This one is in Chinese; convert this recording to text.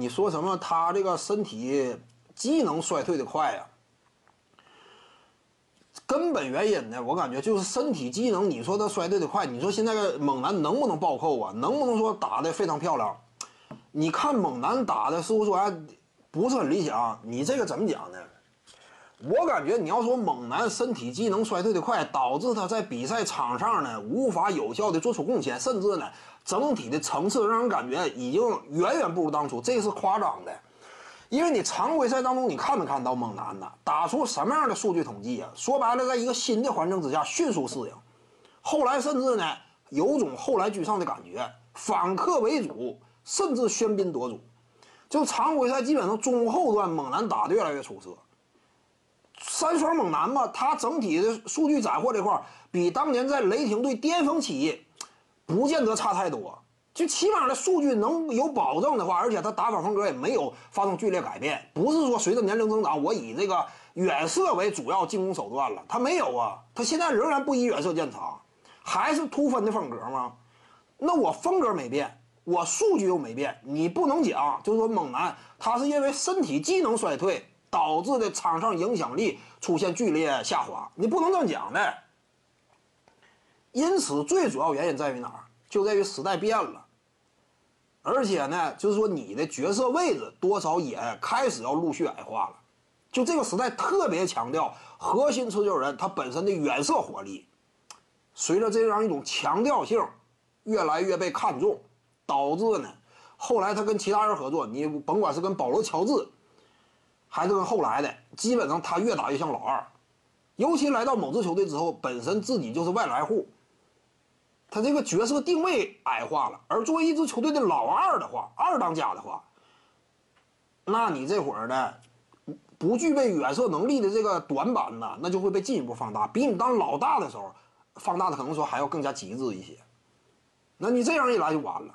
你说什么？他这个身体机能衰退的快呀？根本原因呢？我感觉就是身体机能。你说他衰退的快，你说现在猛男能不能暴扣啊？能不能说打的非常漂亮？你看猛男打的似乎说还不是很理想。你这个怎么讲呢？我感觉你要说猛男身体机能衰退的快，导致他在比赛场上呢无法有效的做出贡献，甚至呢整体的层次让人感觉已经远远不如当初，这是夸张的。因为你常规赛当中你看没看到猛男呢打出什么样的数据统计啊？说白了，在一个新的环境之下迅速适应，后来甚至呢有种后来居上的感觉，反客为主，甚至喧宾夺主。就常规赛基本上中后段猛男打得越来越出色。三双猛男嘛，他整体的数据斩获这块比当年在雷霆队巅峰期，不见得差太多。就起码的数据能有保证的话，而且他打法风格也没有发生剧烈改变，不是说随着年龄增长，我以这个远射为主要进攻手段了。他没有啊，他现在仍然不以远射见长，还是突分的风格吗？那我风格没变，我数据又没变，你不能讲，就是说猛男他是因为身体机能衰退。导致的场上影响力出现剧烈下滑，你不能这么讲的。因此，最主要原因在于哪儿？就在于时代变了，而且呢，就是说你的角色位置多少也开始要陆续矮化了。就这个时代特别强调核心持球人他本身的远射火力，随着这样一种强调性越来越被看重，导致呢，后来他跟其他人合作，你甭管是跟保罗·乔治。还是跟后来的，基本上他越打越像老二，尤其来到某支球队之后，本身自己就是外来户，他这个角色定位矮化了。而作为一支球队的老二的话，二当家的话，那你这会儿呢，不具备远射能力的这个短板呢，那就会被进一步放大，比你当老大的时候放大的可能说还要更加极致一些。那你这样一来就完了。